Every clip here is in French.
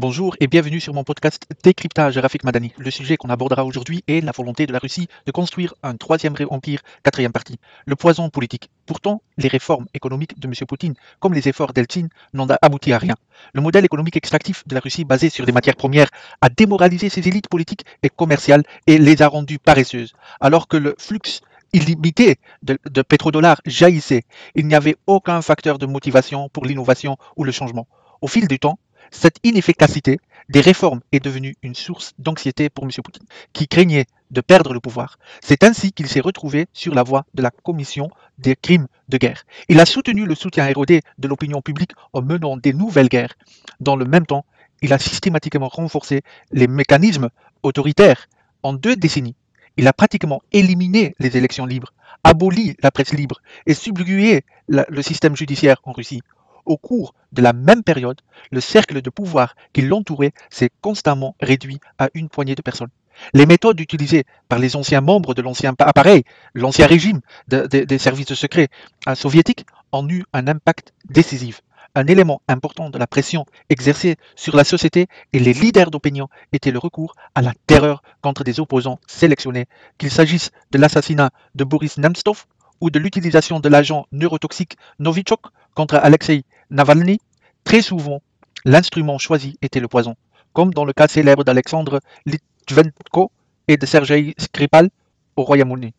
Bonjour et bienvenue sur mon podcast Décryptage Rafik Madani. Le sujet qu'on abordera aujourd'hui est la volonté de la Russie de construire un troisième empire, quatrième partie, le poison politique. Pourtant, les réformes économiques de M. Poutine, comme les efforts d'Eltsine, n'ont abouti à rien. Le modèle économique extractif de la Russie basé sur des matières premières a démoralisé ses élites politiques et commerciales et les a rendues paresseuses, alors que le flux illimité de, de pétrodollars jaillissait. Il n'y avait aucun facteur de motivation pour l'innovation ou le changement. Au fil du temps, cette inefficacité des réformes est devenue une source d'anxiété pour M. Poutine, qui craignait de perdre le pouvoir. C'est ainsi qu'il s'est retrouvé sur la voie de la commission des crimes de guerre. Il a soutenu le soutien érodé de l'opinion publique en menant des nouvelles guerres. Dans le même temps, il a systématiquement renforcé les mécanismes autoritaires. En deux décennies, il a pratiquement éliminé les élections libres, aboli la presse libre et subjugué le système judiciaire en Russie. Au cours de la même période, le cercle de pouvoir qui l'entourait s'est constamment réduit à une poignée de personnes. Les méthodes utilisées par les anciens membres de l'ancien appareil, l'ancien régime des services de secret euh, soviétiques, ont eu un impact décisif. Un élément important de la pression exercée sur la société et les leaders d'opinion était le recours à la terreur contre des opposants sélectionnés, qu'il s'agisse de l'assassinat de Boris Nemtsov ou de l'utilisation de l'agent neurotoxique Novichok contre Alexei Navalny, très souvent, l'instrument choisi était le poison, comme dans le cas célèbre d'Alexandre Litvenko et de Sergei Skripal au Royaume-Uni.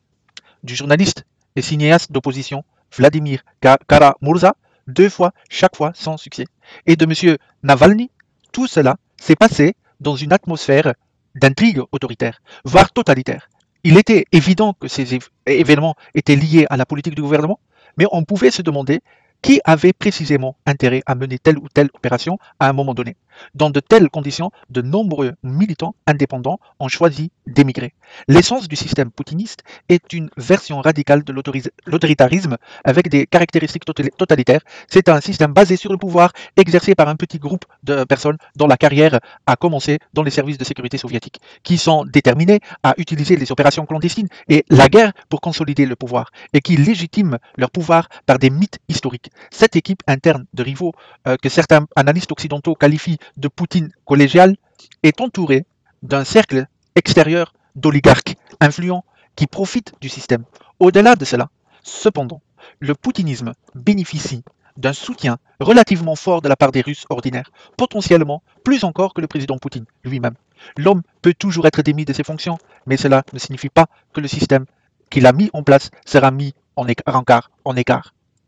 Du journaliste et cinéaste d'opposition Vladimir Karamurza, deux fois, chaque fois sans succès. Et de M. Navalny, tout cela s'est passé dans une atmosphère d'intrigue autoritaire, voire totalitaire. Il était évident que ces événements étaient liés à la politique du gouvernement, mais on pouvait se demander qui avait précisément intérêt à mener telle ou telle opération à un moment donné. Dans de telles conditions, de nombreux militants indépendants ont choisi d'émigrer. L'essence du système poutiniste est une version radicale de l'autoritarisme avec des caractéristiques totalitaires. C'est un système basé sur le pouvoir exercé par un petit groupe de personnes dont la carrière a commencé dans les services de sécurité soviétiques, qui sont déterminés à utiliser les opérations clandestines et la guerre pour consolider le pouvoir, et qui légitiment leur pouvoir par des mythes historiques. Cette équipe interne de rivaux euh, que certains analystes occidentaux qualifient de Poutine collégial est entouré d'un cercle extérieur d'oligarques influents qui profitent du système. Au-delà de cela, cependant, le poutinisme bénéficie d'un soutien relativement fort de la part des Russes ordinaires, potentiellement plus encore que le président Poutine lui-même. L'homme peut toujours être démis de ses fonctions, mais cela ne signifie pas que le système qu'il a mis en place sera mis. En écart.